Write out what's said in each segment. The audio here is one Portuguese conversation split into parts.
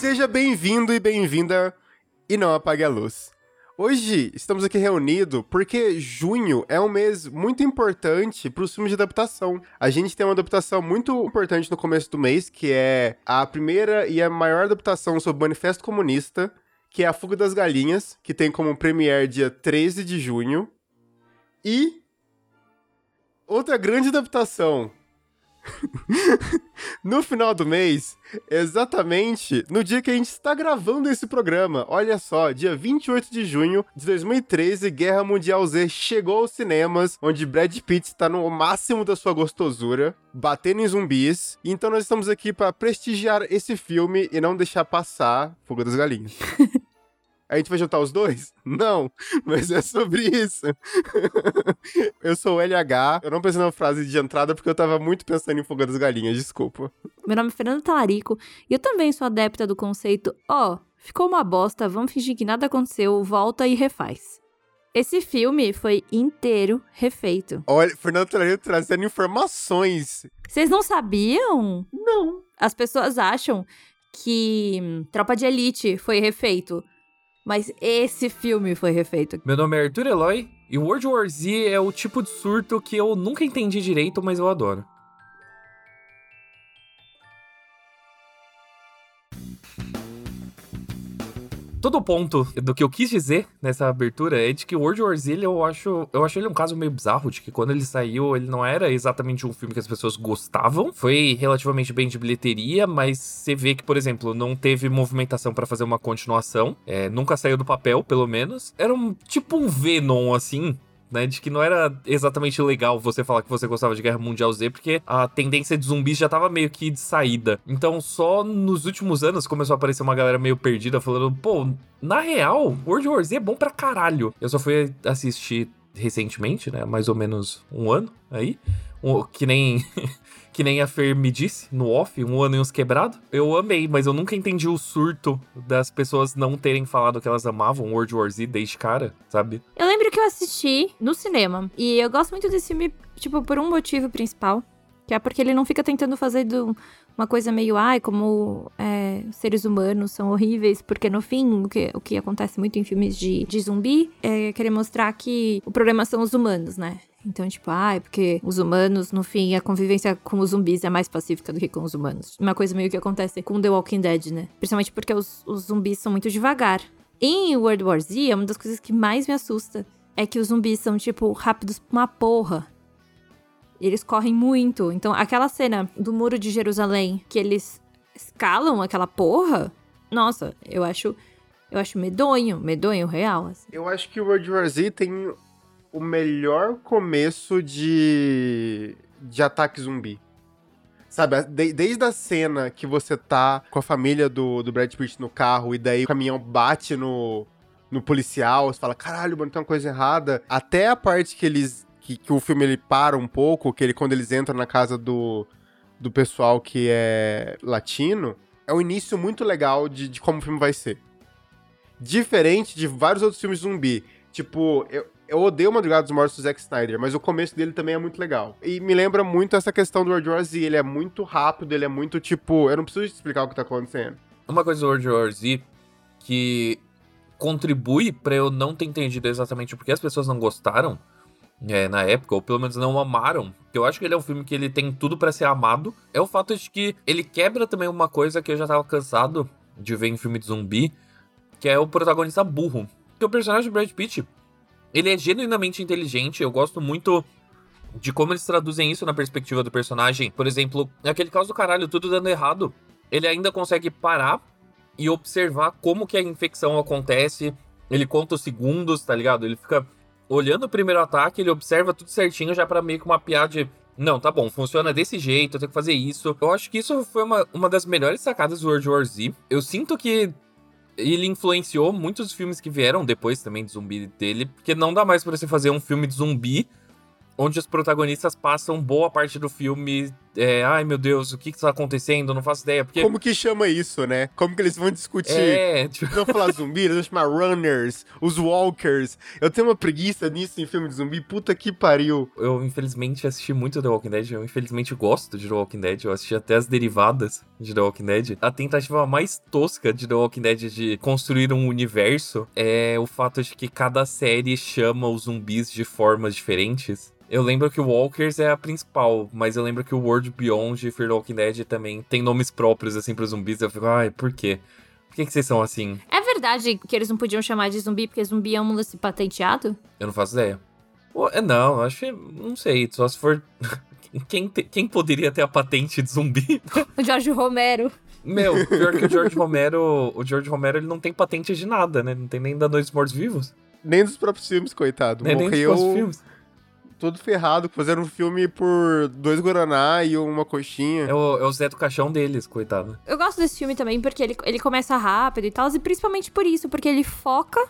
Seja bem-vindo e bem-vinda e não apague a luz. Hoje estamos aqui reunidos porque junho é um mês muito importante para os filmes de adaptação. A gente tem uma adaptação muito importante no começo do mês, que é a primeira e a maior adaptação sobre o Manifesto Comunista, que é A Fuga das Galinhas, que tem como premiere dia 13 de junho. E outra grande adaptação no final do mês, exatamente no dia que a gente está gravando esse programa. Olha só, dia 28 de junho de 2013, Guerra Mundial Z chegou aos cinemas, onde Brad Pitt está no máximo da sua gostosura, batendo em zumbis. Então nós estamos aqui para prestigiar esse filme e não deixar passar Fuga das Galinhas. A gente vai juntar os dois? Não, mas é sobre isso. eu sou o LH, eu não pensei na frase de entrada porque eu tava muito pensando em Fuga das Galinhas, desculpa. Meu nome é Fernando Talarico e eu também sou adepta do conceito: ó, oh, ficou uma bosta, vamos fingir que nada aconteceu, volta e refaz. Esse filme foi inteiro refeito. Olha, Fernando Talarico trazendo informações. Vocês não sabiam? Não. As pessoas acham que Tropa de Elite foi refeito. Mas esse filme foi refeito. Meu nome é Arthur Eloy e World War Z é o tipo de surto que eu nunca entendi direito, mas eu adoro. Todo o ponto do que eu quis dizer nessa abertura é de que World War Z, eu acho, eu acho ele um caso meio bizarro, de que quando ele saiu, ele não era exatamente um filme que as pessoas gostavam. Foi relativamente bem de bilheteria, mas você vê que, por exemplo, não teve movimentação para fazer uma continuação. É, nunca saiu do papel, pelo menos. Era um tipo um Venom, assim, né? De que não era exatamente legal você falar que você gostava de Guerra Mundial Z, porque a tendência de zumbis já tava meio que de saída. Então, só nos últimos anos começou a aparecer uma galera meio perdida falando, pô, na real, World War Z é bom pra caralho. Eu só fui assistir recentemente, né? Mais ou menos um ano aí. Um, que nem que nem a Fer me disse no off, um ano e uns quebrado. Eu amei, mas eu nunca entendi o surto das pessoas não terem falado que elas amavam World War Z desde cara, sabe? Eu lembro que eu assisti no cinema. E eu gosto muito desse filme, tipo, por um motivo principal. Que é porque ele não fica tentando fazer do, uma coisa meio, ai, como é, seres humanos são horríveis, porque no fim, o que, o que acontece muito em filmes de, de zumbi é querer mostrar que o problema são os humanos, né? Então, tipo, ah, é porque os humanos, no fim, a convivência com os zumbis é mais pacífica do que com os humanos. Uma coisa meio que acontece com The Walking Dead, né? Principalmente porque os, os zumbis são muito devagar. Em World War Z, uma das coisas que mais me assusta é que os zumbis são, tipo, rápidos uma porra. Eles correm muito. Então, aquela cena do Muro de Jerusalém, que eles escalam aquela porra, nossa, eu acho. Eu acho medonho, medonho real. Assim. Eu acho que o World War Z tem o melhor começo de, de ataque zumbi. Sabe, de, desde a cena que você tá com a família do, do Brad Pitt no carro e daí o caminhão bate no, no policial, você fala, caralho, mano, tem uma coisa errada. Até a parte que eles. Que, que o filme ele para um pouco, que ele, quando eles entram na casa do, do pessoal que é latino, é um início muito legal de, de como o filme vai ser. Diferente de vários outros filmes zumbi. Tipo, eu, eu odeio Madrugada dos Mortos do Zack Snyder, mas o começo dele também é muito legal. E me lembra muito essa questão do World War Z. Ele é muito rápido, ele é muito tipo. Eu não preciso te explicar o que tá acontecendo. Uma coisa do World War Z que contribui para eu não ter entendido exatamente porque as pessoas não gostaram é, na época, ou pelo menos não amaram, eu acho que ele é um filme que ele tem tudo para ser amado, é o fato de que ele quebra também uma coisa que eu já tava cansado de ver em filme de zumbi, que é o protagonista burro. Que o personagem do Brad Pitt, ele é genuinamente inteligente, eu gosto muito de como eles traduzem isso na perspectiva do personagem. Por exemplo, aquele caso do caralho, tudo dando errado. Ele ainda consegue parar e observar como que a infecção acontece. Ele conta os segundos, tá ligado? Ele fica olhando o primeiro ataque, ele observa tudo certinho já para meio que uma piada de não, tá bom, funciona desse jeito, eu tenho que fazer isso. Eu acho que isso foi uma, uma das melhores sacadas do World War Z. Eu sinto que ele influenciou muitos filmes que vieram depois também de zumbi dele, porque não dá mais para você fazer um filme de zumbi onde os protagonistas passam boa parte do filme é, ai meu Deus, o que que tá acontecendo? Eu não faço ideia. Porque Como que chama isso, né? Como que eles vão discutir? é, tipo, vão falar zumbi, eles vão chamar runners, os walkers. Eu tenho uma preguiça nisso em filme de zumbi, puta que pariu. eu infelizmente assisti muito The Walking Dead. Eu infelizmente gosto de The Walking Dead. Eu assisti até as derivadas de The Walking Dead. A tentativa mais tosca de The Walking Dead de construir um universo é o fato de que cada série chama os zumbis de formas diferentes. Eu lembro que o Walkers é a principal, mas eu lembro que o World Beyond e Fear the Walking Dead também tem nomes próprios, assim, pros zumbis. Eu fico, ai, por quê? Por que, que vocês são assim? É verdade que eles não podiam chamar de zumbi porque zumbi é um lance patenteado? Eu não faço ideia. É, Não, acho que. Não sei, só se for. Quem, te- quem poderia ter a patente de zumbi? O Jorge Romero. Meu, pior que o George Romero. O George Romero ele não tem patente de nada, né? Não tem nem da Noite dos Mortos Vivos. Nem dos próprios filmes, coitado. Nem, nem dos Morreu próprios filmes. Todo ferrado, fazendo um filme por dois Guaraná e uma coxinha. É o, é o Zé do Caixão deles, coitado. Eu gosto desse filme também porque ele, ele começa rápido e tal, e principalmente por isso, porque ele foca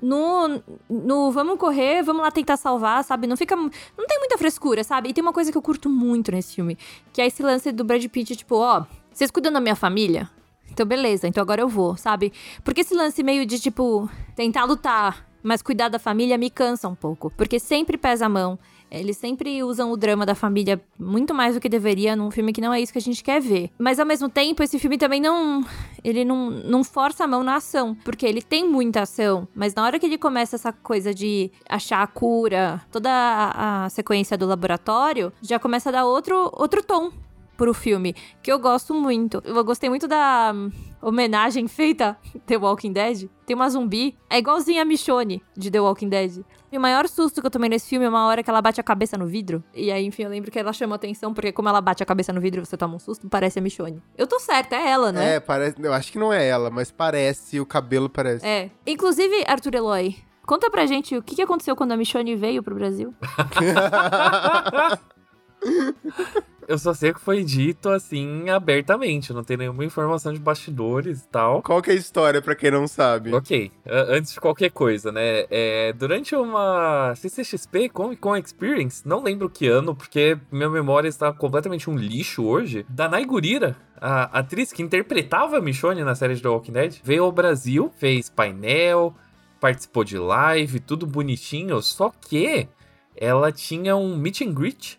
no, no vamos correr, vamos lá tentar salvar, sabe? Não fica. Não tem muita frescura, sabe? E tem uma coisa que eu curto muito nesse filme, que é esse lance do Brad Pitt, tipo, ó, vocês cuidam da minha família? Então, beleza, então agora eu vou, sabe? Porque esse lance meio de, tipo, tentar lutar, mas cuidar da família me cansa um pouco. Porque sempre pesa a mão. Eles sempre usam o drama da família muito mais do que deveria num filme que não é isso que a gente quer ver. Mas ao mesmo tempo, esse filme também não. Ele não, não força a mão na ação. Porque ele tem muita ação. Mas na hora que ele começa essa coisa de achar a cura, toda a, a sequência do laboratório, já começa a dar outro, outro tom pro filme, que eu gosto muito. Eu gostei muito da homenagem feita The Walking Dead. Tem uma zumbi, é igualzinha a Michonne de The Walking Dead. E o maior susto que eu tomei nesse filme é uma hora que ela bate a cabeça no vidro. E aí, enfim, eu lembro que ela chama atenção, porque como ela bate a cabeça no vidro e você toma um susto, parece a Michonne. Eu tô certa, é ela, né? É, parece. Eu acho que não é ela, mas parece, o cabelo parece. É. Inclusive, Arthur Eloy, conta pra gente o que que aconteceu quando a Michonne veio pro Brasil. Eu só sei que foi dito assim abertamente, não tem nenhuma informação de bastidores e tal. Qual que é a história, pra quem não sabe? Ok, antes de qualquer coisa, né? é, durante uma CCXP Comic Con Experience, não lembro que ano, porque minha memória está completamente um lixo hoje. Danai Gurira, a atriz que interpretava a Michonne na série de The Walking Dead, veio ao Brasil, fez painel, participou de live, tudo bonitinho, só que ela tinha um meet and greet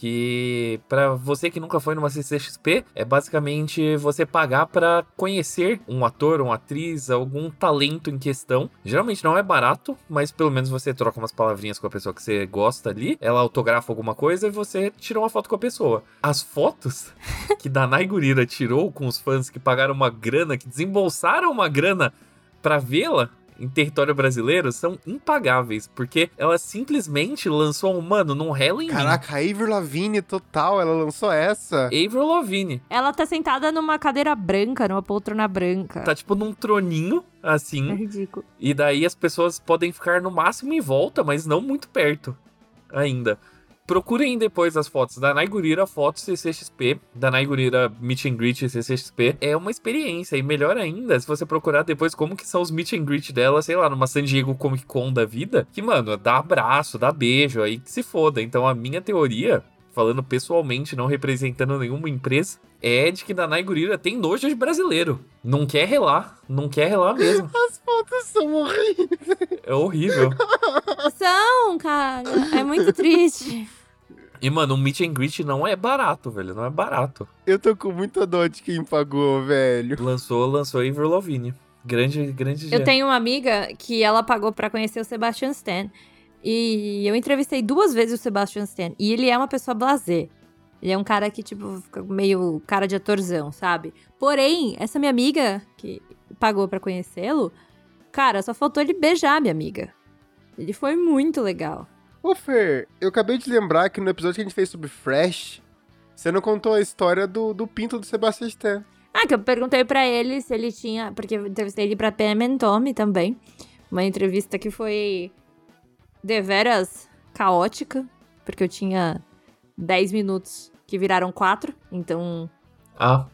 que pra você que nunca foi numa CCXP é basicamente você pagar pra conhecer um ator, uma atriz, algum talento em questão. Geralmente não é barato, mas pelo menos você troca umas palavrinhas com a pessoa que você gosta ali, ela autografa alguma coisa e você tira uma foto com a pessoa. As fotos que Danai Gurira tirou com os fãs que pagaram uma grana, que desembolsaram uma grana pra vê-la em território brasileiro são impagáveis, porque ela simplesmente lançou um mano num em mim. Caraca, a Avril Lavigne total, ela lançou essa. Avril Lavigne. Ela tá sentada numa cadeira branca, numa poltrona branca. Tá tipo num troninho, É assim. ridículo. E daí as pessoas podem ficar no máximo em volta, mas não muito perto ainda. Procurem depois as fotos da Naigurira Fotos CCXP, da Naigurira Meet and Greet CCXP. É uma experiência, e melhor ainda, se você procurar depois como que são os Meet and Greet dela, sei lá, numa San Diego Comic Con da vida, que, mano, dá abraço, dá beijo, aí que se foda. Então a minha teoria, falando pessoalmente, não representando nenhuma empresa, é de que Danai Gurira tem nojo de brasileiro. Não quer relar, não quer relar mesmo. As fotos são horríveis. É horrível. São, cara. É muito triste. E, mano, um meet and greet não é barato, velho. Não é barato. Eu tô com muita dor de quem pagou, velho. Lançou, lançou Avril Lavigne. Grande, grande Eu dia. tenho uma amiga que ela pagou pra conhecer o Sebastian Stan. E eu entrevistei duas vezes o Sebastian Stan. E ele é uma pessoa blasé. Ele é um cara que, tipo, fica meio cara de atorzão, sabe? Porém, essa minha amiga que pagou pra conhecê-lo, cara, só faltou ele beijar minha amiga. Ele foi muito legal. Ô, Fer, eu acabei de lembrar que no episódio que a gente fez sobre Fresh, você não contou a história do, do pinto do Sebastian Stan. Ah, que eu perguntei pra ele se ele tinha. Porque eu entrevistei ele pra PM Tommy também. Uma entrevista que foi deveras caótica, porque eu tinha 10 minutos que viraram 4, então Ah,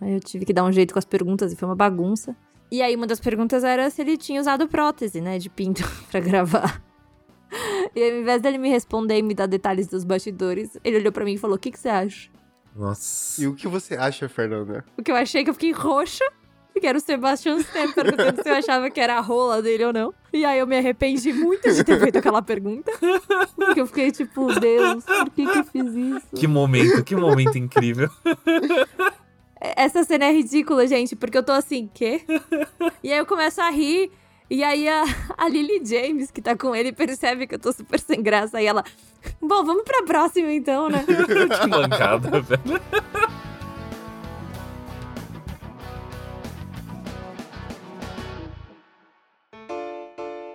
aí eu tive que dar um jeito com as perguntas e foi uma bagunça. E aí uma das perguntas era se ele tinha usado prótese, né, de pinto pra gravar. E ao invés dele me responder e me dar detalhes dos bastidores, ele olhou pra mim e falou: O que, que você acha? Nossa. E o que você acha, Fernanda? O que eu achei que eu fiquei roxa. Que era o Sebastian Stan perguntando se eu achava que era a rola dele ou não. E aí eu me arrependi muito de ter feito aquela pergunta. Porque eu fiquei tipo, Deus, por que, que eu fiz isso? Que momento, que momento incrível. Essa cena é ridícula, gente, porque eu tô assim, quê? E aí eu começo a rir. E aí a, a Lily James, que tá com ele, percebe que eu tô super sem graça. Aí ela, bom, vamos pra próxima então, né? que mancada, velho.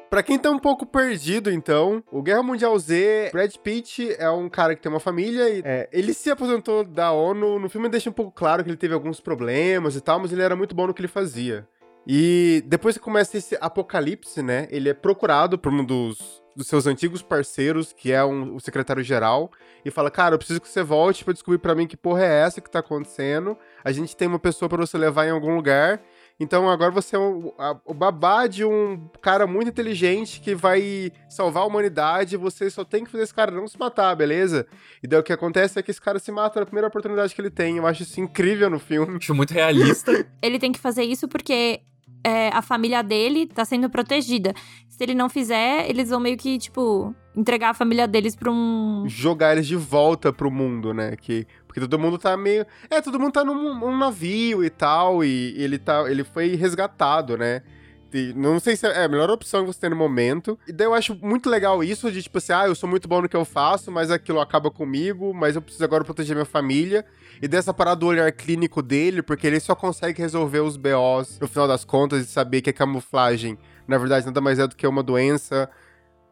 Pra quem tá um pouco perdido, então, o Guerra Mundial Z, Brad Pitt é um cara que tem uma família e é, ele se aposentou da ONU. No filme deixa um pouco claro que ele teve alguns problemas e tal, mas ele era muito bom no que ele fazia. E depois que começa esse apocalipse, né? Ele é procurado por um dos, dos seus antigos parceiros, que é um, o secretário-geral, e fala: Cara, eu preciso que você volte pra descobrir pra mim que porra é essa que tá acontecendo. A gente tem uma pessoa para você levar em algum lugar. Então agora você é o, a, o babá de um cara muito inteligente que vai salvar a humanidade. Você só tem que fazer esse cara não se matar, beleza? E daí o que acontece é que esse cara se mata na primeira oportunidade que ele tem. Eu acho isso incrível no filme. Acho muito realista. Ele tem que fazer isso porque é, a família dele tá sendo protegida. Se ele não fizer, eles vão meio que, tipo, entregar a família deles pra um. Jogar eles de volta pro mundo, né? Que, porque todo mundo tá meio. É, todo mundo tá num, num navio e tal. E ele, tá, ele foi resgatado, né? E não sei se é a melhor opção que você tem no momento. E daí eu acho muito legal isso de, tipo assim, ah, eu sou muito bom no que eu faço, mas aquilo acaba comigo, mas eu preciso agora proteger minha família. E dessa parada do olhar clínico dele, porque ele só consegue resolver os BOs no final das contas e saber que a camuflagem, na verdade, nada mais é do que uma doença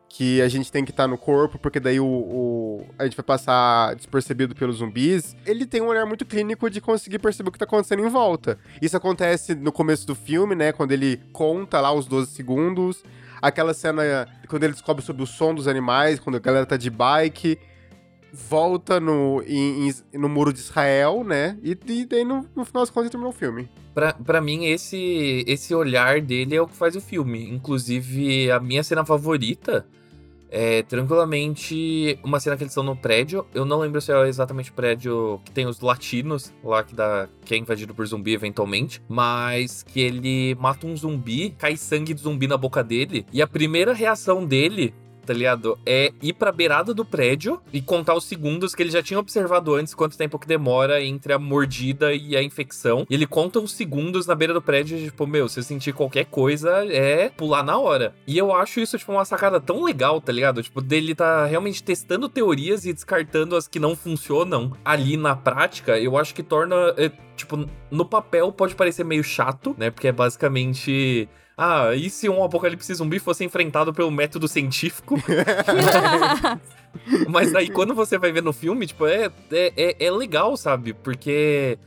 que a gente tem que estar tá no corpo, porque daí o, o, a gente vai passar despercebido pelos zumbis. Ele tem um olhar muito clínico de conseguir perceber o que tá acontecendo em volta. Isso acontece no começo do filme, né? Quando ele conta lá os 12 segundos. Aquela cena quando ele descobre sobre o som dos animais, quando a galera tá de bike. Volta no, em, em, no muro de Israel, né? E, e daí no, no final das contas terminou o filme. Pra, pra mim, esse, esse olhar dele é o que faz o filme. Inclusive, a minha cena favorita é tranquilamente uma cena que eles estão no prédio. Eu não lembro se é exatamente o prédio que tem os latinos lá que, dá, que é invadido por zumbi eventualmente. Mas que ele mata um zumbi, cai sangue de zumbi na boca dele. E a primeira reação dele tá ligado? É ir pra beirada do prédio e contar os segundos que ele já tinha observado antes, quanto tempo que demora entre a mordida e a infecção. E ele conta os segundos na beira do prédio, tipo, meu, se eu sentir qualquer coisa, é pular na hora. E eu acho isso, tipo, uma sacada tão legal, tá ligado? Tipo, dele tá realmente testando teorias e descartando as que não funcionam ali na prática, eu acho que torna. É, tipo, no papel pode parecer meio chato, né? Porque é basicamente ah, e se um apocalipse zumbi fosse enfrentado pelo método científico? Mas aí, quando você vai ver no filme, tipo, é, é, é, é legal, sabe? Porque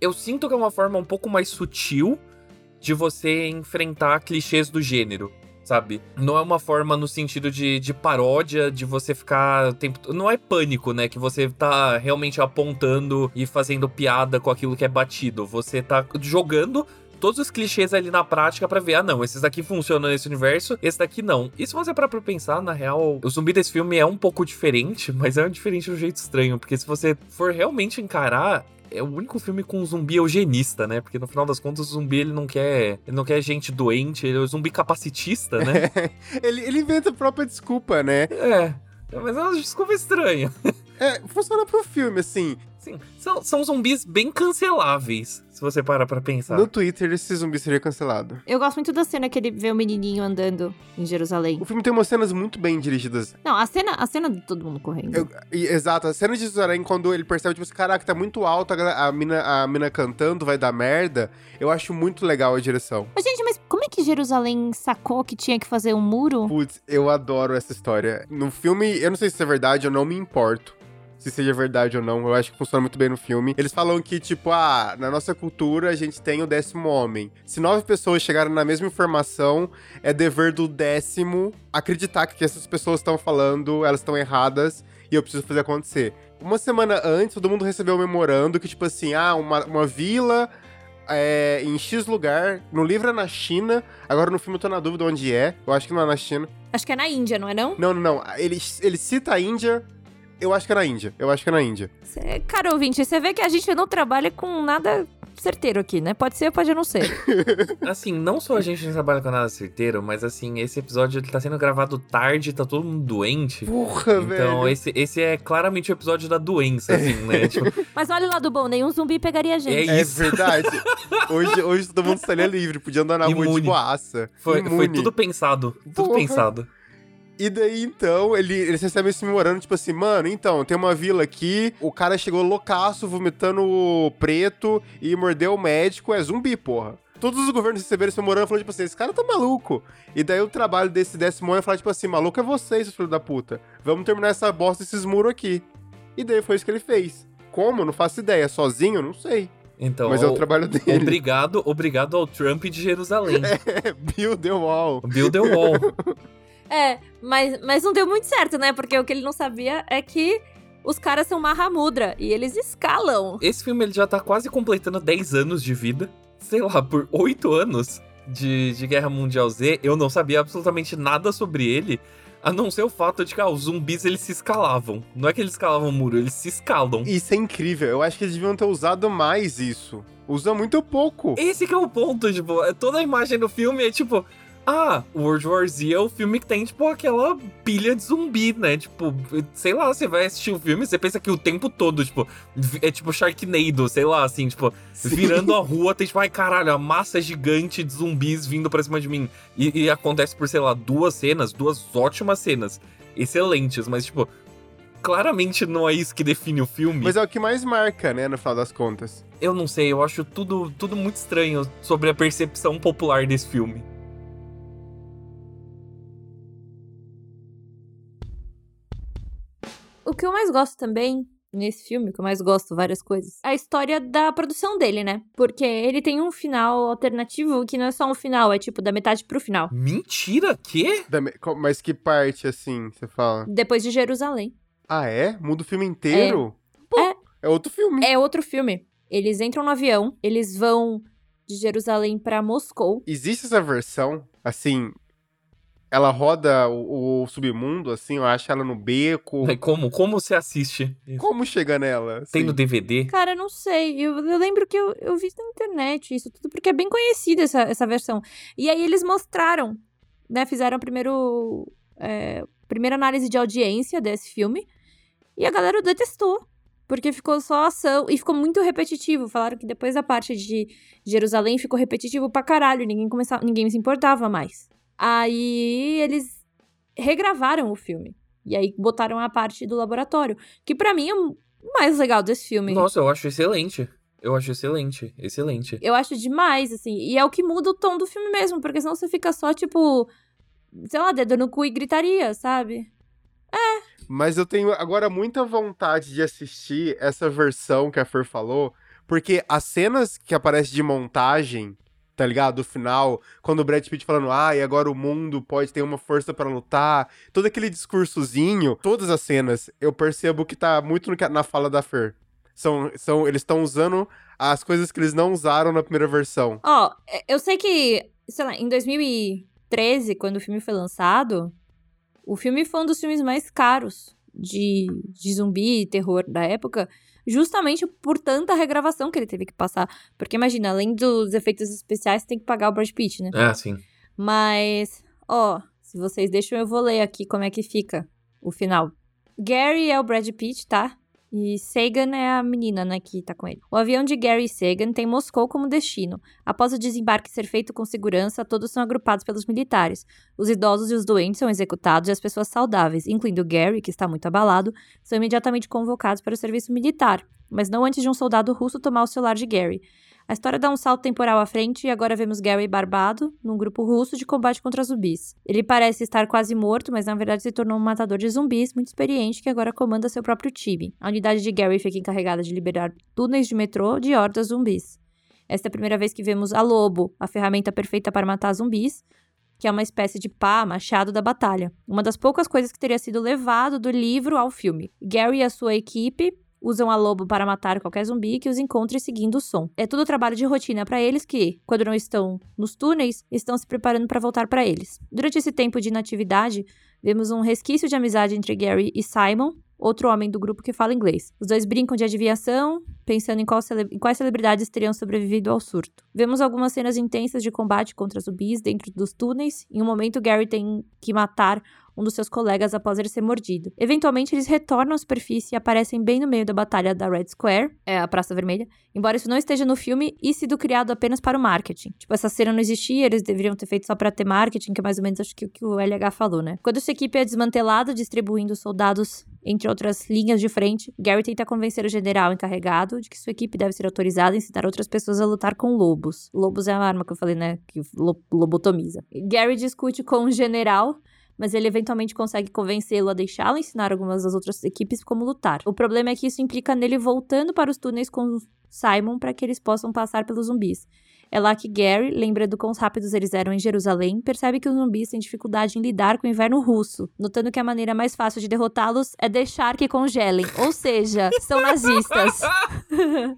eu sinto que é uma forma um pouco mais sutil de você enfrentar clichês do gênero sabe? Não é uma forma no sentido de, de paródia, de você ficar. Tempo... Não é pânico, né? Que você tá realmente apontando e fazendo piada com aquilo que é batido. Você tá jogando todos os clichês ali na prática para ver, ah, não, esses daqui funcionam nesse universo, esse daqui não. E se você parar pra pensar, na real, o zumbi desse filme é um pouco diferente, mas é um diferente de um jeito estranho, porque se você for realmente encarar, é o único filme com um zumbi eugenista, né? Porque no final das contas o zumbi ele não quer, ele não quer gente doente, ele é um zumbi capacitista, né? ele, ele inventa a própria desculpa, né? É. Mas é uma desculpa estranha. É, funciona pro filme, assim. Sim, são, são zumbis bem canceláveis, se você parar pra pensar. No Twitter, esse zumbi seria cancelado. Eu gosto muito da cena que ele vê o menininho andando em Jerusalém. O filme tem umas cenas muito bem dirigidas. Não, a cena, a cena de todo mundo correndo. Eu, e, exato, a cena de Jerusalém, quando ele percebe, tipo caraca, tá muito alto, a, a, mina, a mina cantando, vai dar merda. Eu acho muito legal a direção. Mas, gente, mas como é que Jerusalém sacou que tinha que fazer um muro? Putz, eu adoro essa história. No filme, eu não sei se é verdade, eu não me importo se seja verdade ou não, eu acho que funciona muito bem no filme. Eles falam que, tipo, ah, na nossa cultura a gente tem o décimo homem. Se nove pessoas chegaram na mesma informação, é dever do décimo acreditar que essas pessoas estão falando, elas estão erradas e eu preciso fazer acontecer. Uma semana antes, todo mundo recebeu um memorando que, tipo assim, ah, uma, uma vila é, em X lugar. No livro é na China, agora no filme eu tô na dúvida onde é. Eu acho que não é na China. Acho que é na Índia, não é não? Não, não, não. Ele, ele cita a Índia. Eu acho que é na Índia. Eu acho que é na Índia. Cê, cara, ouvinte, você vê que a gente não trabalha com nada certeiro aqui, né? Pode ser, pode não ser. assim, não só a gente não trabalha com nada certeiro, mas assim, esse episódio ele tá sendo gravado tarde, tá todo mundo doente. Porra, então, velho. Então, esse, esse é claramente o episódio da doença, assim, né? Tipo, mas olha lá do bom, nenhum zumbi pegaria a gente. É, isso. é verdade. hoje, hoje todo mundo estaria livre, podia andar na rua de boaça. Foi, foi tudo pensado, tudo Porra. pensado. E daí, então, ele, eles recebem esse memorando, tipo assim, mano, então, tem uma vila aqui, o cara chegou loucaço, vomitando preto e mordeu o médico, é zumbi, porra. Todos os governos receberam esse memorando e falaram, tipo assim, esse cara tá maluco. E daí o trabalho desse décimo é falar, tipo assim, maluco é vocês, seus filhos da puta. Vamos terminar essa bosta, esses muros aqui. E daí foi isso que ele fez. Como? Não faço ideia. Sozinho? Não sei. Então, Mas é o trabalho dele. Obrigado, obrigado ao Trump de Jerusalém. É, Bill the Wall. Bill the Wall. É, mas, mas não deu muito certo, né? Porque o que ele não sabia é que os caras são Mahamudra e eles escalam. Esse filme ele já tá quase completando 10 anos de vida. Sei lá, por 8 anos de, de Guerra Mundial Z, eu não sabia absolutamente nada sobre ele. A não ser o fato de que ah, os zumbis eles se escalavam. Não é que eles escalavam o muro, eles se escalam. Isso é incrível. Eu acho que eles deviam ter usado mais isso. Usa muito pouco. Esse que é o ponto, tipo, toda a imagem do filme é tipo, ah, World War Z é o filme que tem, tipo, aquela pilha de zumbi, né? Tipo, sei lá, você vai assistir o filme, você pensa que o tempo todo, tipo, é tipo Sharknado, sei lá, assim, tipo, Sim. virando a rua, tem tipo, ai caralho, a massa gigante de zumbis vindo pra cima de mim. E, e acontece por, sei lá, duas cenas, duas ótimas cenas, excelentes, mas, tipo, claramente não é isso que define o filme. Mas é o que mais marca, né, no final das contas. Eu não sei, eu acho tudo, tudo muito estranho sobre a percepção popular desse filme. O que eu mais gosto também nesse filme, que eu mais gosto, várias coisas, é a história da produção dele, né? Porque ele tem um final alternativo que não é só um final, é tipo da metade pro final. Mentira, quê? Da, mas que parte, assim, você fala? Depois de Jerusalém. Ah, é? Muda o filme inteiro? É. Pô, é. é outro filme. É outro filme. Eles entram no avião, eles vão de Jerusalém para Moscou. Existe essa versão, assim, ela roda o, o, submundo, assim, eu acho ela no beco. Como? Como você assiste? Como chega nela? Assim? Tem no DVD? Cara, não sei. Eu, eu lembro que eu, eu vi na internet isso tudo, porque é bem conhecida essa, essa versão. E aí eles mostraram, né? Fizeram a primeiro, é, primeira análise de audiência desse filme. E a galera detestou. Porque ficou só ação e ficou muito repetitivo. Falaram que depois da parte de Jerusalém ficou repetitivo pra caralho. Ninguém, começava, ninguém se importava mais. Aí eles regravaram o filme. E aí botaram a parte do laboratório. Que para mim é o mais legal desse filme. Nossa, eu acho excelente. Eu acho excelente, excelente. Eu acho demais, assim. E é o que muda o tom do filme mesmo, porque senão você fica só, tipo, sei lá, dedo no cu e gritaria, sabe? É. Mas eu tenho agora muita vontade de assistir essa versão que a Fer falou, porque as cenas que aparecem de montagem tá ligado? Do final, quando o Brad Pitt falando, ah, e agora o mundo pode ter uma força para lutar, todo aquele discursozinho, todas as cenas, eu percebo que tá muito na fala da Fer. São, são, eles estão usando as coisas que eles não usaram na primeira versão. Ó, oh, eu sei que, sei lá, em 2013, quando o filme foi lançado, o filme foi um dos filmes mais caros de, de zumbi e terror da época justamente por tanta regravação que ele teve que passar. Porque imagina, além dos efeitos especiais, tem que pagar o Brad Pitt, né? É, sim. Mas, ó, se vocês deixam, eu vou ler aqui como é que fica o final. Gary é o Brad Pitt, tá? E Sagan é a menina, né, que tá com ele. O avião de Gary Sagan tem Moscou como destino. Após o desembarque ser feito com segurança, todos são agrupados pelos militares. Os idosos e os doentes são executados e as pessoas saudáveis, incluindo Gary, que está muito abalado, são imediatamente convocados para o serviço militar, mas não antes de um soldado russo tomar o celular de Gary. A história dá um salto temporal à frente e agora vemos Gary barbado num grupo russo de combate contra zumbis. Ele parece estar quase morto, mas na verdade se tornou um matador de zumbis muito experiente que agora comanda seu próprio time. A unidade de Gary fica encarregada de liberar túneis de metrô de hordas zumbis. Esta é a primeira vez que vemos a Lobo, a ferramenta perfeita para matar zumbis, que é uma espécie de pá, machado da batalha. Uma das poucas coisas que teria sido levado do livro ao filme. Gary e a sua equipe usam a lobo para matar qualquer zumbi que os encontre seguindo o som. É tudo trabalho de rotina para eles que, quando não estão nos túneis, estão se preparando para voltar para eles. Durante esse tempo de inatividade, vemos um resquício de amizade entre Gary e Simon, outro homem do grupo que fala inglês. Os dois brincam de adivinhação, pensando em, cele em, quais celebridades teriam sobrevivido ao surto. Vemos algumas cenas intensas de combate contra zumbis dentro dos túneis. Em um momento, Gary tem que matar um dos seus colegas após ele ser mordido. Eventualmente, eles retornam à superfície e aparecem bem no meio da batalha da Red Square, é a Praça Vermelha, embora isso não esteja no filme e sido criado apenas para o marketing. Tipo, essa cena não existia, eles deveriam ter feito só para ter marketing, que é mais ou menos acho que o que o LH falou, né? Quando sua equipe é desmantelada, distribuindo soldados entre outras linhas de frente, Gary tenta convencer o general encarregado de que sua equipe deve ser autorizada a ensinar outras pessoas a lutar com lobos. Lobos é a arma que eu falei, né? Que lobotomiza. Gary discute com o general mas ele eventualmente consegue convencê-lo a deixá-lo ensinar algumas das outras equipes como lutar. O problema é que isso implica nele voltando para os túneis com Simon para que eles possam passar pelos zumbis. É lá que Gary, lembra do quão rápidos eles eram em Jerusalém, percebe que os zumbis têm dificuldade em lidar com o inverno russo, notando que a maneira mais fácil de derrotá-los é deixar que congelem, ou seja, são nazistas.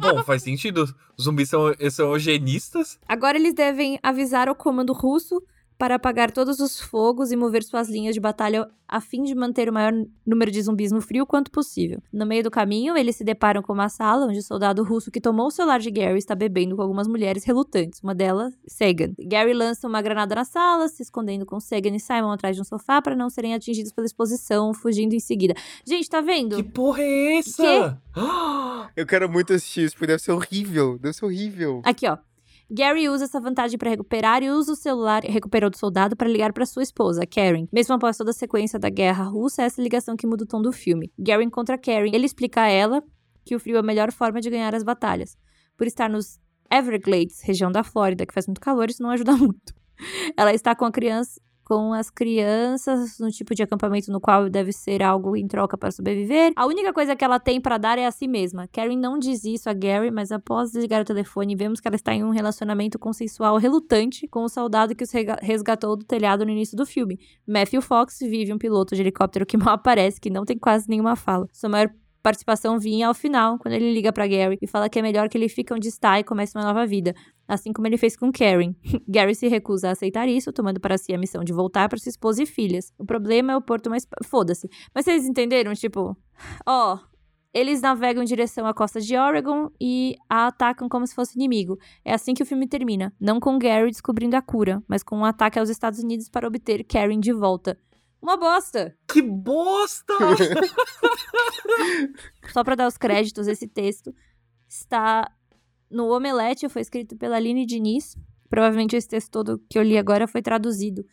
Bom, faz sentido. Os zumbis são, são eugenistas. Agora eles devem avisar ao comando russo para apagar todos os fogos e mover suas linhas de batalha a fim de manter o maior número de zumbis no frio quanto possível. No meio do caminho, eles se deparam com uma sala onde o soldado russo que tomou o celular de Gary está bebendo com algumas mulheres relutantes, uma delas, Sagan. Gary lança uma granada na sala, se escondendo com Sagan e Simon atrás de um sofá para não serem atingidos pela exposição, fugindo em seguida. Gente, tá vendo? Que porra é essa? Eu quero muito assistir isso, porque deve ser horrível. Deve ser horrível. Aqui, ó. Gary usa essa vantagem para recuperar e usa o celular recuperou do soldado para ligar para sua esposa, Karen. Mesmo após toda a sequência da guerra russa, é essa ligação que muda o tom do filme. Gary encontra Karen. Ele explica a ela que o frio é a melhor forma de ganhar as batalhas. Por estar nos Everglades, região da Flórida, que faz muito calor, isso não ajuda muito. Ela está com a criança com as crianças no tipo de acampamento no qual deve ser algo em troca para sobreviver. A única coisa que ela tem para dar é a si mesma. Karen não diz isso a Gary, mas após desligar o telefone, vemos que ela está em um relacionamento consensual relutante com o soldado que os resgatou do telhado no início do filme. Matthew Fox vive um piloto de helicóptero que mal aparece, que não tem quase nenhuma fala. Sua maior participação vinha ao final, quando ele liga para Gary e fala que é melhor que ele fique onde está e comece uma nova vida, assim como ele fez com Karen. Gary se recusa a aceitar isso, tomando para si a missão de voltar para sua esposa e filhas. O problema é o porto mais. Foda-se. Mas vocês entenderam? Tipo, ó. Eles navegam em direção à costa de Oregon e a atacam como se fosse inimigo. É assim que o filme termina. Não com Gary descobrindo a cura, mas com um ataque aos Estados Unidos para obter Karen de volta. Uma bosta. Que bosta! Só para dar os créditos, esse texto está no Omelete, foi escrito pela Aline Diniz. Provavelmente esse texto todo que eu li agora foi traduzido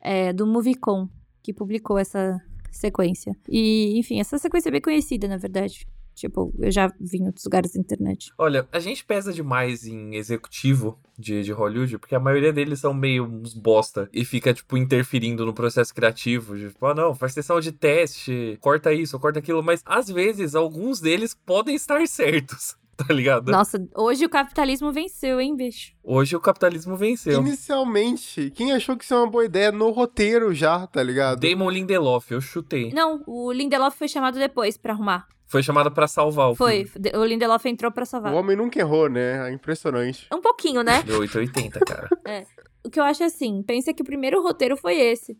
é, do Movicon, que publicou essa sequência. E, enfim, essa sequência é bem conhecida, na verdade. Tipo, eu já vi em outros lugares da internet. Olha, a gente pesa demais em executivo de, de Hollywood, porque a maioria deles são meio uns bosta e fica, tipo, interferindo no processo criativo. De, tipo, ah, não, faz sessão de teste, corta isso, corta aquilo. Mas às vezes, alguns deles podem estar certos. Tá ligado? Nossa, hoje o capitalismo venceu, hein, bicho? Hoje o capitalismo venceu. Inicialmente, quem achou que isso é uma boa ideia no roteiro já, tá ligado? Damon Lindelof, eu chutei. Não, o Lindelof foi chamado depois para arrumar. Foi chamado para salvar o Foi, filme. o Lindelof entrou para salvar. O homem nunca errou, né? É impressionante. Um pouquinho, né? Deu 880, cara. é. O que eu acho assim, pensa que o primeiro roteiro foi esse.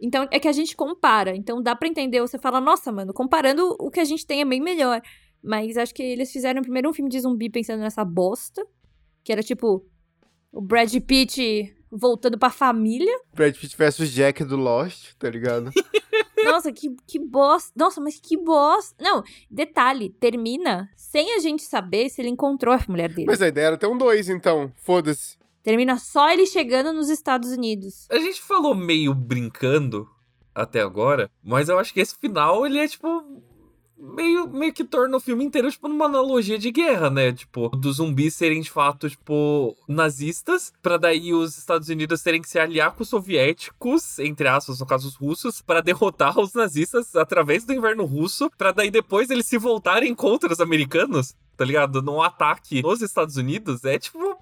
Então, é que a gente compara. Então, dá para entender. Você fala, nossa, mano, comparando, o que a gente tem é bem melhor. Mas acho que eles fizeram primeiro um filme de zumbi pensando nessa bosta. Que era tipo, o Brad Pitt voltando pra família. Brad Pitt versus Jack do Lost, tá ligado? Nossa, que, que bosta. Nossa, mas que bosta. Não, detalhe, termina sem a gente saber se ele encontrou a mulher dele. Mas a ideia era ter um dois, então. Foda-se. Termina só ele chegando nos Estados Unidos. A gente falou meio brincando até agora, mas eu acho que esse final, ele é tipo meio, meio que torna o filme inteiro, tipo, numa analogia de guerra, né? Tipo, dos zumbis serem, de fato, tipo, nazistas, para daí os Estados Unidos terem que se aliar com os soviéticos, entre aspas, no caso os russos, para derrotar os nazistas através do inverno russo, para daí depois eles se voltarem contra os americanos, tá ligado? Num ataque nos Estados Unidos, é tipo.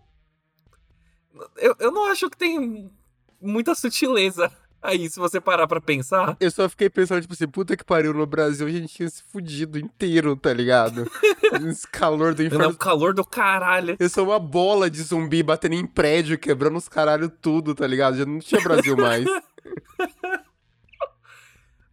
Eu, eu não acho que tem muita sutileza Aí, se você parar pra pensar. Eu só fiquei pensando, tipo assim, puta que pariu, no Brasil a gente tinha se fudido inteiro, tá ligado? Esse calor do inferno. o calor do caralho. Eu sou uma bola de zumbi batendo em prédio, quebrando os caralho tudo, tá ligado? Já não tinha Brasil mais.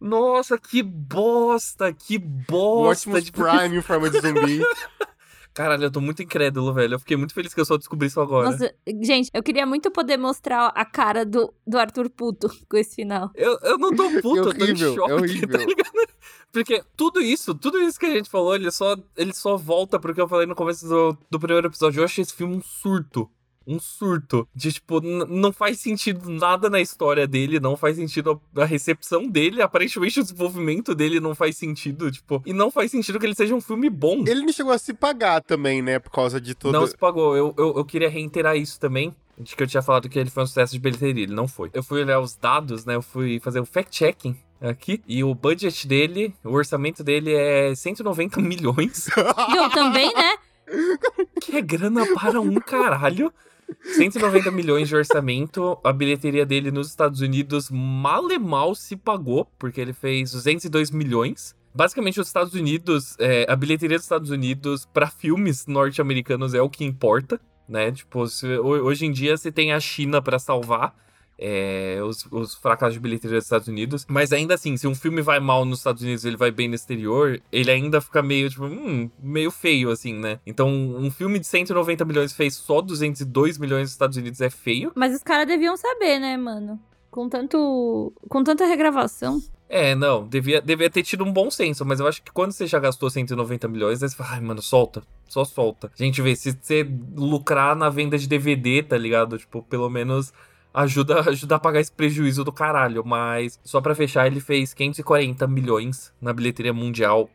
Nossa, que bosta, que bosta. Optimus Tipo, Prime em forma de zumbi. Caralho, eu tô muito incrédulo, velho. Eu fiquei muito feliz que eu só descobri isso agora. Nossa, gente, eu queria muito poder mostrar a cara do, do Arthur puto com esse final. Eu, eu não tô puto, eu tô em horrível, é choque, horrível. tá ligado? Porque tudo isso, tudo isso que a gente falou, ele só, ele só volta porque eu falei no começo do, do primeiro episódio. Eu achei esse filme um surto. Um surto. De tipo, não faz sentido nada na história dele, não faz sentido a, a recepção dele. Aparentemente o desenvolvimento dele não faz sentido, tipo. E não faz sentido que ele seja um filme bom. Ele não chegou a se pagar também, né? Por causa de todo. Não se pagou. Eu, eu, eu queria reiterar isso também. De que eu tinha falado que ele foi um sucesso de bilheteria. Ele não foi. Eu fui olhar os dados, né? Eu fui fazer o fact-checking aqui. E o budget dele, o orçamento dele é 190 milhões. Eu também, né? que é grana para um caralho. 190 milhões de orçamento. A bilheteria dele nos Estados Unidos mal e mal se pagou, porque ele fez 202 milhões. Basicamente, os Estados Unidos, é, a bilheteria dos Estados Unidos para filmes norte-americanos é o que importa, né? Tipo, se- ho- hoje em dia você tem a China para salvar. É, os, os fracassos de bilheteria dos Estados Unidos. Mas ainda assim, se um filme vai mal nos Estados Unidos e ele vai bem no exterior, ele ainda fica meio, tipo, hum, meio feio, assim, né? Então, um filme de 190 milhões fez só 202 milhões nos Estados Unidos é feio. Mas os caras deviam saber, né, mano? Com tanto. Com tanta regravação. É, não, devia, devia ter tido um bom senso, mas eu acho que quando você já gastou 190 milhões, aí você fala, ai, mano, solta, só solta. A gente vê, se você lucrar na venda de DVD, tá ligado? Tipo, pelo menos ajuda, ajuda a pagar esse prejuízo do caralho. Mas, só pra fechar, ele fez 540 milhões na bilheteria mundial.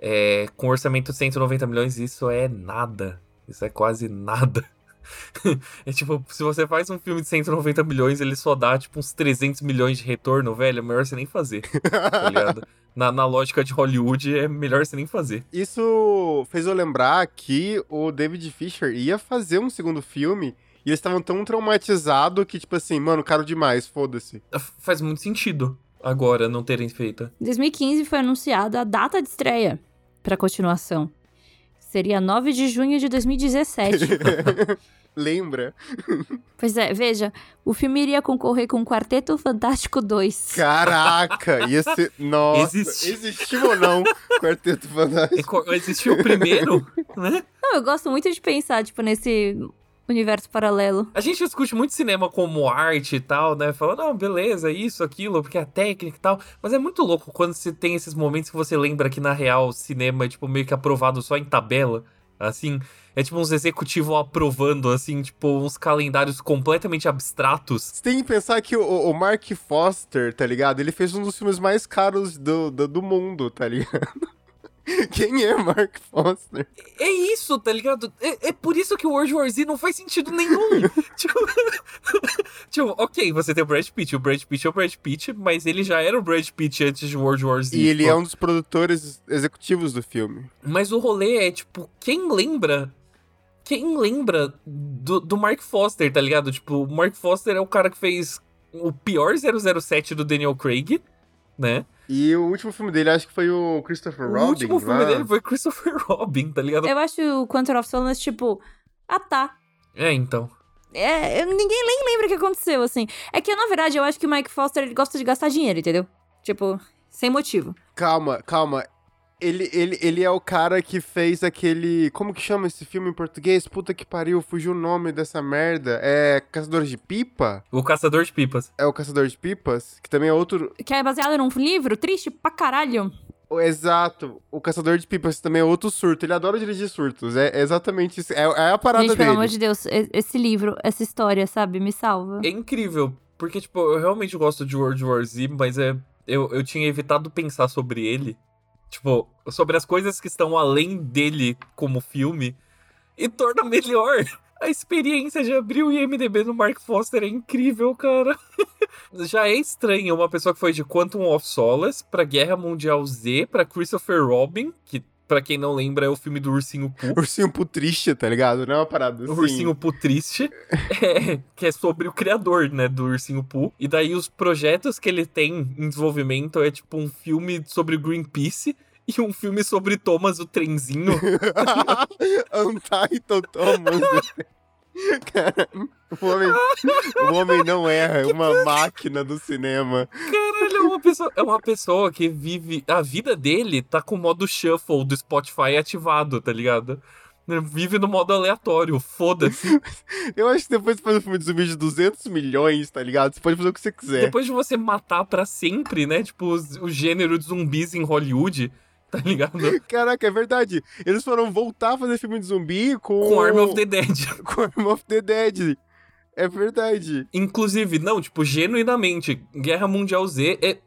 É, com orçamento de 190 milhões, isso é nada. Isso é quase nada. É tipo, se você faz um filme de 190 milhões, ele só dá, tipo, uns 300 milhões de retorno, velho, é melhor você nem fazer, tá ligado? Na, na lógica de Hollywood, é melhor você nem fazer. Isso fez eu lembrar que o David Fisher ia fazer um segundo filme e eles estavam tão traumatizados que, tipo assim, mano, caro demais, foda-se. Faz muito sentido agora não terem feito. Em 2015 foi anunciada a data de estreia pra continuação. Seria 9 de junho de 2017. Lembra? pois é, veja, o filme iria concorrer com Quarteto Fantástico 2. Caraca, ia ser. Nossa, Existe. existiu ou não? Quarteto E Fantástico. co- Existiu o primeiro, né? Não, eu gosto muito de pensar, tipo, nesse universo paralelo. A gente discute muito cinema como arte e tal, né? Fala, não, beleza, isso, aquilo, porque é a técnica e tal. Mas é muito louco quando você tem esses momentos que você lembra que, na real, o cinema é, tipo, meio que aprovado só em tabela. Assim, é tipo uns executivos aprovando, assim, tipo, uns calendários completamente abstratos. Você tem que pensar que o, o Mark Foster, tá ligado? Ele fez um dos filmes mais caros do, do, do mundo, tá ligado? Quem é Mark Foster? É isso, tá ligado? É, é por isso que o World War Z não faz sentido nenhum. tipo, tipo, ok, você tem o Brad Pitt, o Brad Pitt é o Brad Pitt, mas ele já era o Brad Pitt antes de World War Z. E ele é um dos produtores executivos do filme. Mas o rolê é, tipo, quem lembra. Quem lembra do, do Mark Foster, tá ligado? Tipo, o Mark Foster é o cara que fez o pior 007 do Daniel Craig, né? E o último filme dele, acho que foi o Christopher Robin. o último filme lá. dele foi Christopher Robin, tá ligado? Eu acho o Quantum of Solace, tipo, ah tá. É, então. É, ninguém nem lembra o que aconteceu, assim. É que, na verdade, eu acho que o Mike Foster ele gosta de gastar dinheiro, entendeu? Tipo, sem motivo. Calma, calma. Ele, ele, ele é o cara que fez aquele. Como que chama esse filme em português? Puta que pariu, fugiu o nome dessa merda. É Caçadores de Pipa? O Caçador de Pipas. É o Caçador de Pipas? Que também é outro. Que é baseado num livro triste pra caralho. o- Exato. O Caçador de Pipas também é outro surto. Ele adora dirigir surtos. É, é exatamente isso. É, é a parada Gente, dele. pelo amor de Deus, esse livro, essa história, sabe, me salva. É incrível, porque, tipo, eu realmente gosto de World War Z, mas é, eu, eu tinha evitado pensar sobre ele. Tipo, sobre as coisas que estão além dele como filme. E torna melhor. A experiência de abrir o IMDB no Mark Foster é incrível, cara. Já é estranho uma pessoa que foi de Quantum of Solace pra Guerra Mundial Z, pra Christopher Robin, que pra quem não lembra, é o filme do Ursinho Poo. Ursinho Poo triste, tá ligado? Não é uma parada assim. O Ursinho Poo Triste, é, que é sobre o criador, né, do Ursinho Poo. E daí os projetos que ele tem em desenvolvimento é tipo um filme sobre Greenpeace e um filme sobre Thomas o Trenzinho. Untitled Thomas. Cara, o homem, o homem não erra, é uma máquina do cinema. Caralho, é uma pessoa, é uma pessoa que vive. A vida dele tá com o modo shuffle do Spotify ativado, tá ligado? Vive no modo aleatório, foda-se. Eu acho que depois de fazer um filme de zumbi de 200 milhões, tá ligado? Você pode fazer o que você quiser. Depois de você matar pra sempre, né? Tipo, o gênero de zumbis em Hollywood, tá ligado? Caraca, é verdade. Eles foram voltar a fazer filme de zumbi com. Com Arm of the Dead. com Arm of the Dead. É verdade. Inclusive, não, tipo, genuinamente, Guerra Mundial Z é.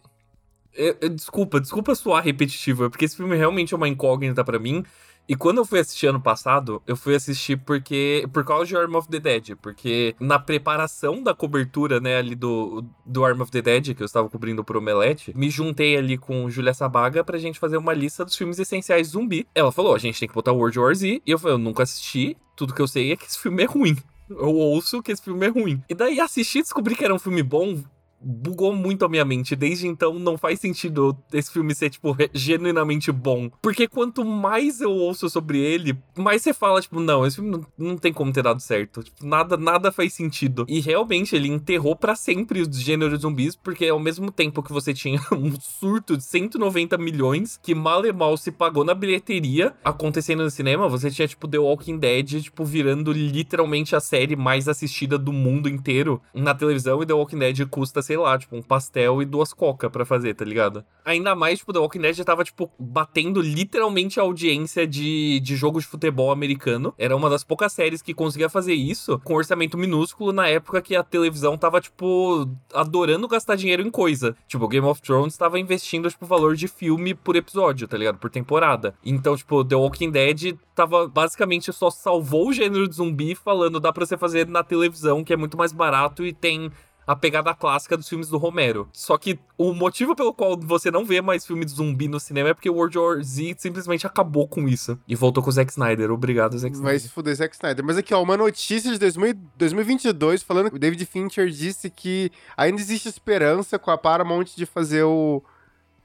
é- é- desculpa, desculpa soar repetitivo, é porque esse filme realmente é uma incógnita pra mim. E quando eu fui assistir ano passado, eu fui assistir porque. Por causa de Arm of the Dead. Porque na preparação da cobertura, né, ali do, do Arm of the Dead, que eu estava cobrindo pro Omelete, me juntei ali com Julia Sabaga pra gente fazer uma lista dos filmes essenciais zumbi. Ela falou: a gente tem que botar World War Z. E eu falei: eu nunca assisti, tudo que eu sei é que esse filme é ruim. Eu ouço que esse filme é ruim. E daí assisti e descobri que era um filme bom. Bugou muito a minha mente. Desde então não faz sentido esse filme ser, tipo, genuinamente bom. Porque quanto mais eu ouço sobre ele, mais você fala, tipo, não, esse filme não, não tem como ter dado certo. Tipo, nada, nada faz sentido. E realmente ele enterrou pra sempre os gêneros zumbis, porque ao mesmo tempo que você tinha um surto de 190 milhões, que mal e mal se pagou na bilheteria, acontecendo no cinema, você tinha, tipo, The Walking Dead, tipo, virando literalmente a série mais assistida do mundo inteiro na televisão, e The Walking Dead custa, sei lá, tipo, um pastel e duas coca pra fazer, tá ligado? Ainda mais, tipo, The Walking Dead já tava, tipo, batendo literalmente a audiência de, de jogo de futebol americano. Era uma das poucas séries que conseguia fazer isso com orçamento minúsculo na época que a televisão tava, tipo, adorando gastar dinheiro em coisa. Tipo, Game of Thrones tava investindo, tipo, valor de filme por episódio, tá ligado? Por temporada. Então, tipo, The Walking Dead tava basicamente só salvou o gênero de zumbi falando dá pra você fazer na televisão, que é muito mais barato e tem a pegada clássica dos filmes do Romero. Só que o motivo pelo qual você não vê mais filme de zumbi no cinema é porque o World War Z simplesmente acabou com isso. E voltou com o Zack Snyder. Obrigado, Zack Vai Snyder. se fuder Zack Snyder. Mas aqui, ó, uma notícia de 2000 2022 falando que o David Fincher disse que ainda existe esperança com a Paramount de fazer o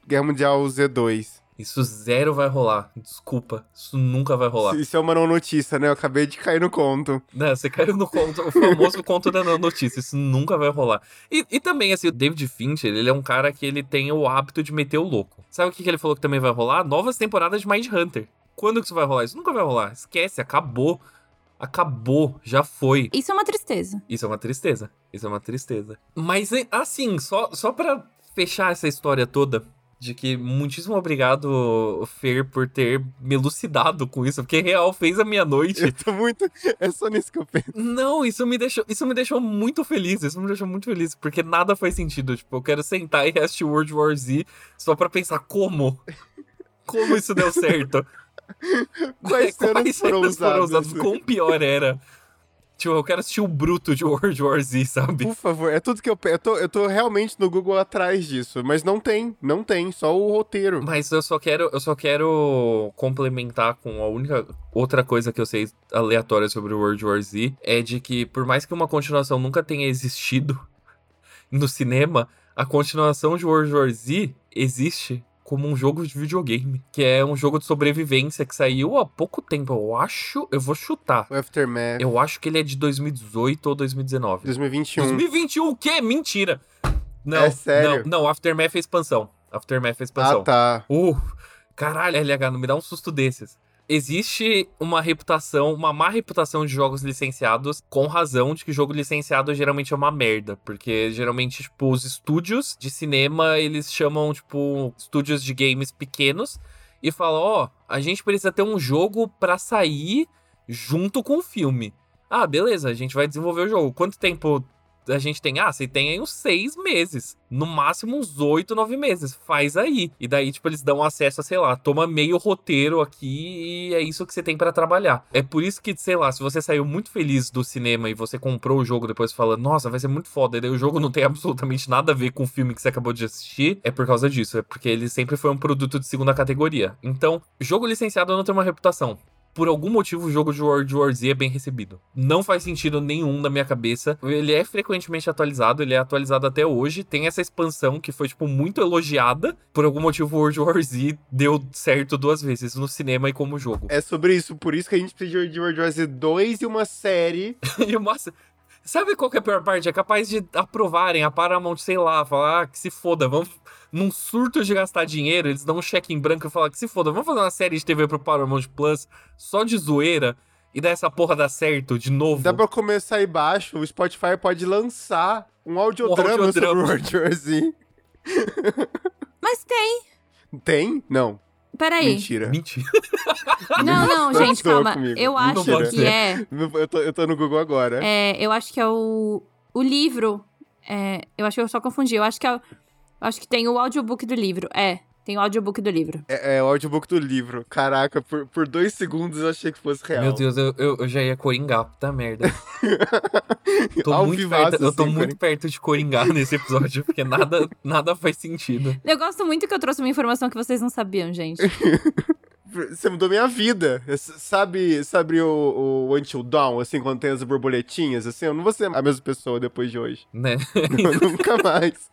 Guerra Mundial Z2. Isso zero vai rolar. Desculpa. Isso nunca vai rolar. Isso é uma não notícia, né? Eu acabei de cair no conto. Não, você caiu no conto, o famoso conto da não notícia. Isso nunca vai rolar. E, e também, assim, o David Fincher, ele é um cara que ele tem o hábito de meter o louco. Sabe o que, que ele falou que também vai rolar? Novas temporadas de Mind Hunter. Quando que isso vai rolar? Isso nunca vai rolar. Esquece, acabou. Acabou, já foi. Isso é uma tristeza. Isso é uma tristeza. Isso é uma tristeza. Mas, assim, só, só pra fechar essa história toda, de que muitíssimo obrigado, Fer, por ter me elucidado com isso, porque real fez a minha noite. Eu tô muito. É só nisso que eu penso. Não, isso me deixou, isso me deixou muito feliz, isso me deixou muito feliz, porque nada faz sentido, tipo, eu quero sentar e assistir World War Z só pra pensar como, como isso deu certo. Quais cenas foram usadas? Quão pior era. Tipo, eu quero assistir o bruto de World War Z, sabe? Por favor, é tudo que eu. Eu tô, eu tô realmente no Google atrás disso, mas não tem, não tem, só o roteiro. Mas eu só quero, eu só quero complementar com a única outra coisa que eu sei aleatória sobre o World War Z é de que por mais que uma continuação nunca tenha existido no cinema, a continuação de World War Z existe como um jogo de videogame, que é um jogo de sobrevivência que saiu há pouco tempo, eu acho, eu vou chutar. O Aftermath. Eu acho que ele é de 2018 ou 2019. 2021. 2021 o quê? Mentira. Não, É sério? não, não, Aftermath é expansão. Aftermath é expansão. Ah, tá. Uh, caralho, LH, não me dá um susto desses. Existe uma reputação, uma má reputação de jogos licenciados, com razão de que jogo licenciado geralmente é uma merda. Porque geralmente, tipo, os estúdios de cinema, eles chamam, tipo, estúdios de games pequenos e falam: ó, a gente precisa ter um jogo pra sair junto com o filme. Ah, beleza, a gente vai desenvolver o jogo. Quanto tempo a gente tem, ah, você tem aí uns seis meses. No máximo uns oito, nove meses. Faz aí. E daí, tipo, eles dão acesso a, sei lá, toma meio roteiro aqui e é isso que você tem para trabalhar. É por isso que, sei lá, se você saiu muito feliz do cinema e você comprou o jogo depois falando, nossa, vai ser muito foda, e daí o jogo não tem absolutamente nada a ver com o filme que você acabou de assistir, é por causa disso. É porque ele sempre foi um produto de segunda categoria. Então, jogo licenciado não tem uma reputação por algum motivo, o jogo de World War Z é bem recebido. Não faz sentido nenhum na minha cabeça. Ele é frequentemente atualizado, ele é atualizado até hoje. Tem essa expansão que foi, tipo, muito elogiada. Por algum motivo, World War Z deu certo duas vezes, no cinema e como jogo. É sobre isso, por isso que a gente precisa de World War Z 2 e uma série. e uma... Sabe qual que é a pior parte? É capaz de aprovarem a Paramount, sei lá, falar ah, que se foda, vamos num surto de gastar dinheiro, eles dão um cheque em branco e falam que se foda, vamos fazer uma série de TV pro Paramount Plus só de zoeira e dar essa porra dar certo de novo. Dá pra começar aí baixo, o Spotify pode lançar um audiodrama, um audiodrama. sobre War Z. Mas tem. Tem? Não. Peraí. Mentira. Mentira. Não, não, gente, calma. Comigo. Eu acho que é. Eu tô, eu tô no Google agora. É, eu acho que é o. O livro. É, eu acho que eu só confundi. Eu acho que é. Acho que tem o audiobook do livro. É. Tem o audiobook do livro. É, é, o audiobook do livro. Caraca, por, por dois segundos eu achei que fosse real. Meu Deus, eu, eu, eu já ia coringar, puta merda. tô muito perto, eu tô assim, muito perto de coringar nesse episódio, porque nada, nada faz sentido. Eu gosto muito que eu trouxe uma informação que vocês não sabiam, gente. Você mudou minha vida. Sabe, sabe o, o Until Dawn, assim, quando tem as borboletinhas, assim? Eu não vou ser a mesma pessoa depois de hoje. Né? Eu nunca mais.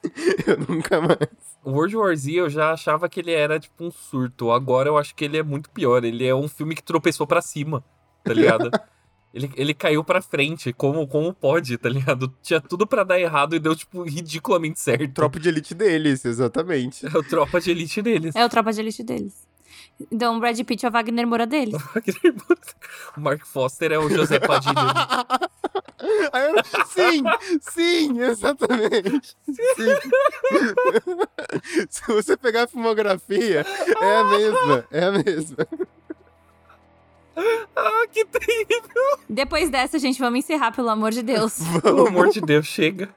Eu nunca mais. O World War Z eu já achava que ele era, tipo, um surto. Agora eu acho que ele é muito pior. Ele é um filme que tropeçou para cima, tá ligado? Ele, ele caiu pra frente, como, como pode, tá ligado? Tinha tudo para dar errado e deu, tipo, ridiculamente certo. Tropa de elite deles, exatamente. É o tropa de elite deles. É o tropa de elite deles. Então, o Brad Pitt é o Wagner Moura deles. o Mark Foster é o José Padilha. sim, sim, exatamente. Sim. Se você pegar a filmografia, é a mesma, é a mesma. Ah, que terrível! Depois dessa, gente, vamos encerrar, pelo amor de Deus. Pelo amor de Deus, chega.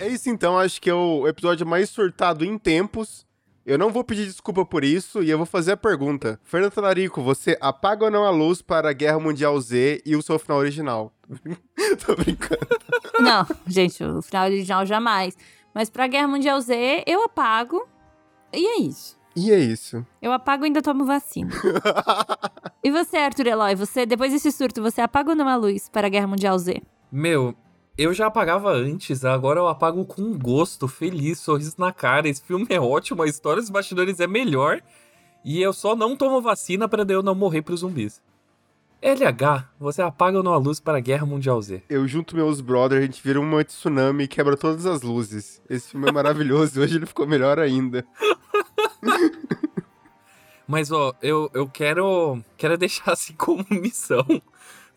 É isso então, acho que é o episódio mais surtado em tempos. Eu não vou pedir desculpa por isso e eu vou fazer a pergunta. Fernando Talarico, você apaga ou não a luz para a Guerra Mundial Z e o seu final original? Tô brincando. Não, gente, o final original jamais. Mas pra Guerra Mundial Z, eu apago. E é isso. E é isso. Eu apago e ainda tomo vacina. e você, Arthur Eloy, você, depois desse surto, você apaga ou não a luz para a Guerra Mundial Z? Meu, eu já apagava antes, agora eu apago com gosto, feliz, sorriso na cara. Esse filme é ótimo, a história dos bastidores é melhor. E eu só não tomo vacina para eu não morrer pros zumbis. LH, você apaga ou não a luz para a Guerra Mundial Z? Eu junto meus brothers, a gente vira uma tsunami e quebra todas as luzes. Esse filme é maravilhoso e hoje ele ficou melhor ainda. Mas, ó, eu, eu quero, quero deixar assim como missão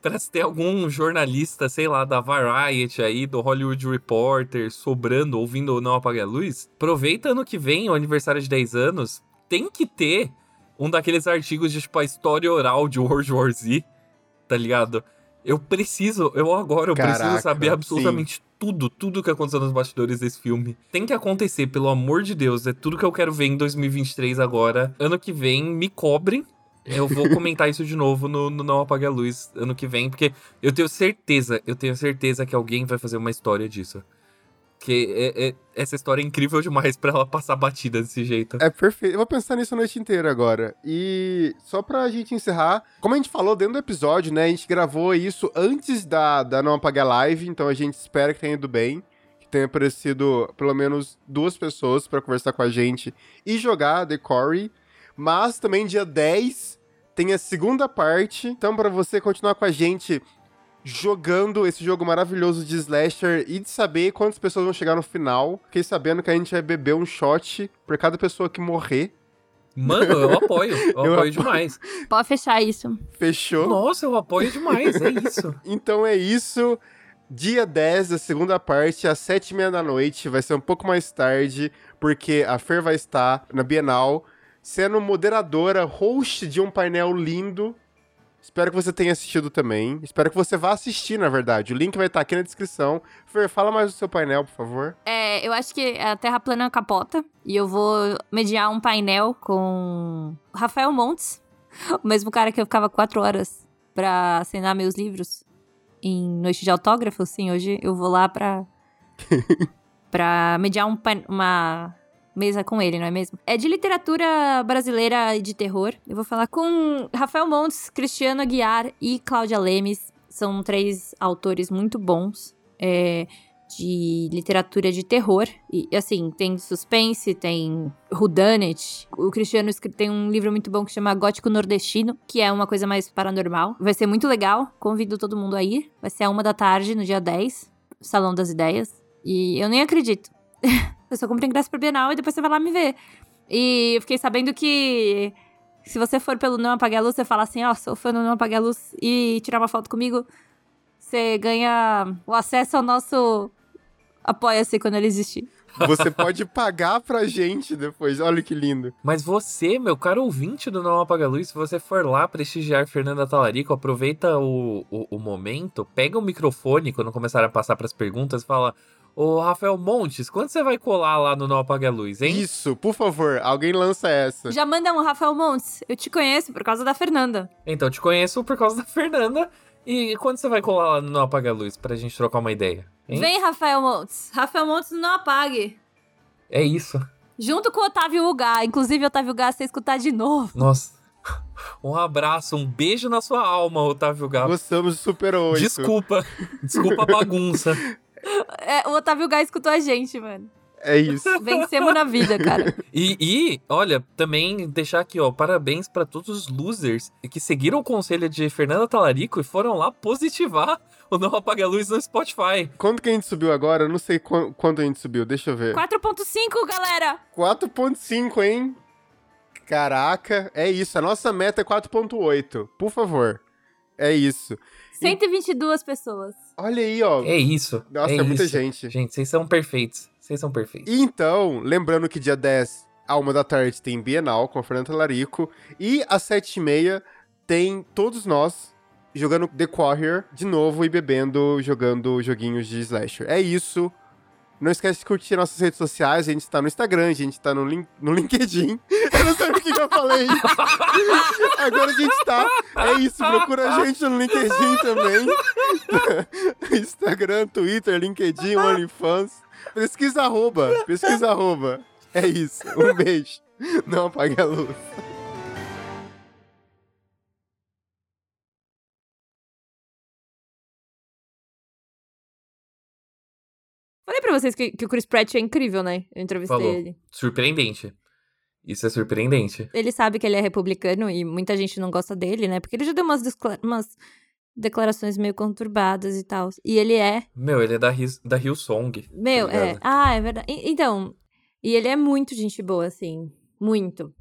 para se ter algum jornalista, sei lá, da Variety aí, do Hollywood Reporter, sobrando, ouvindo ou não apagar a luz, aproveita ano que vem, o aniversário de 10 anos, tem que ter um daqueles artigos de, tipo, a história oral de World War Z, tá ligado? Eu preciso, eu agora, eu Caraca, preciso saber absolutamente sim. tudo, tudo que aconteceu nos bastidores desse filme. Tem que acontecer, pelo amor de Deus, é tudo que eu quero ver em 2023 agora. Ano que vem, me cobrem eu vou comentar isso de novo no, no, Não Apague a Luz ano que vem, porque eu tenho certeza, eu tenho certeza que alguém vai fazer uma história disso. Que é, é, essa história é incrível demais para ela passar batida desse jeito. É perfeito. Eu vou pensar nisso a noite inteira agora. E só pra gente encerrar, como a gente falou dentro do episódio, né? A gente gravou isso antes da, da Não a Live, então a gente espera que tenha ido bem. Que tenha aparecido pelo menos duas pessoas para conversar com a gente e jogar The Corey. Mas também dia 10 tem a segunda parte. Então, para você continuar com a gente jogando esse jogo maravilhoso de slasher e de saber quantas pessoas vão chegar no final, fiquei sabendo que a gente vai beber um shot por cada pessoa que morrer. Mano, eu apoio. Eu, eu apoio, apoio demais. Pode fechar isso. Fechou? Nossa, eu apoio demais. É isso. então é isso. Dia 10 da segunda parte, às sete e meia da noite. Vai ser um pouco mais tarde, porque a Fer vai estar na Bienal sendo moderadora, host de um painel lindo. Espero que você tenha assistido também. Espero que você vá assistir, na verdade. O link vai estar aqui na descrição. Fer, fala mais do seu painel, por favor. É, eu acho que a Terra plana capota. E eu vou mediar um painel com Rafael Montes, o mesmo cara que eu ficava quatro horas pra assinar meus livros em noite de autógrafo. Sim, hoje eu vou lá pra, pra mediar um, uma mesa com ele, não é mesmo? É de literatura brasileira e de terror. Eu vou falar com Rafael Montes, Cristiano Aguiar e Cláudia Lemes. São três autores muito bons. É, de literatura de terror. E, assim, tem suspense, tem whodunit. O Cristiano tem um livro muito bom que chama Gótico Nordestino, que é uma coisa mais paranormal. Vai ser muito legal, convido todo mundo a ir. Vai ser a uma da tarde, no dia 10, Salão das Ideias. E eu nem acredito. eu só comprei ingresso pra Bienal e depois você vai lá me ver. E eu fiquei sabendo que se você for pelo Não Apague a Luz, você fala assim, ó, sou fã do Não Apague a Luz e tirar uma foto comigo, você ganha o acesso ao nosso Apoia-se quando ele existir. Você pode pagar pra gente depois. Olha que lindo. Mas você, meu caro ouvinte do Não Apaga Luz, se você for lá prestigiar Fernanda Talarico, aproveita o, o, o momento, pega o microfone quando começar a passar pras perguntas e fala: Ô Rafael Montes, quando você vai colar lá no Não Apaga a Luz, hein? Isso, por favor, alguém lança essa. Já manda um Rafael Montes. Eu te conheço por causa da Fernanda. Então, te conheço por causa da Fernanda. E quando você vai colar lá no Não Apaga a Luz pra gente trocar uma ideia? Hein? Vem, Rafael Montes. Rafael Montes não apague. É isso. Junto com o Otávio Ugá. Inclusive, Otávio Ugá, você escutar de novo. Nossa. Um abraço, um beijo na sua alma, Otávio Gá. Gostamos do Super 8. Desculpa. Desculpa a bagunça. É, o Otávio Ugá escutou a gente, mano. É isso. Vencemos na vida, cara. E, e, olha, também deixar aqui, ó, parabéns pra todos os losers que seguiram o conselho de Fernanda Talarico e foram lá positivar o Não Apaga a Luz no Spotify. Quanto que a gente subiu agora? Eu não sei qu- quanto a gente subiu. Deixa eu ver. 4.5, galera. 4.5, hein? Caraca, é isso. A nossa meta é 4.8. Por favor. É isso. 122 pessoas. Olha aí, ó. É isso. Nossa, é, é muita isso. gente. Gente, vocês são perfeitos. Vocês são perfeitos. E Então, lembrando que dia 10, à uma da tarde, tem Bienal com a Fernanda Larico. E às 7h30 tem todos nós jogando The Quarrior de novo e bebendo, jogando joguinhos de slasher. É isso. Não esquece de curtir nossas redes sociais. A gente tá no Instagram, a gente tá no, lin no LinkedIn. Eu não sei o que eu falei. Agora a gente tá. É isso, procura a gente no LinkedIn também. Instagram, Twitter, LinkedIn, OnlyFans. Pesquisa arroba, pesquisa arroba. É isso, um beijo. Não apague a luz. Pra vocês que, que o Chris Pratt é incrível, né? Eu entrevistei Falou. ele. Surpreendente. Isso é surpreendente. Ele sabe que ele é republicano e muita gente não gosta dele, né? Porque ele já deu umas, umas declarações meio conturbadas e tal. E ele é. Meu, ele é da, His, da Hillsong. Meu, tá é. Ah, é verdade. E- Então. E ele é muito gente boa, assim. Muito.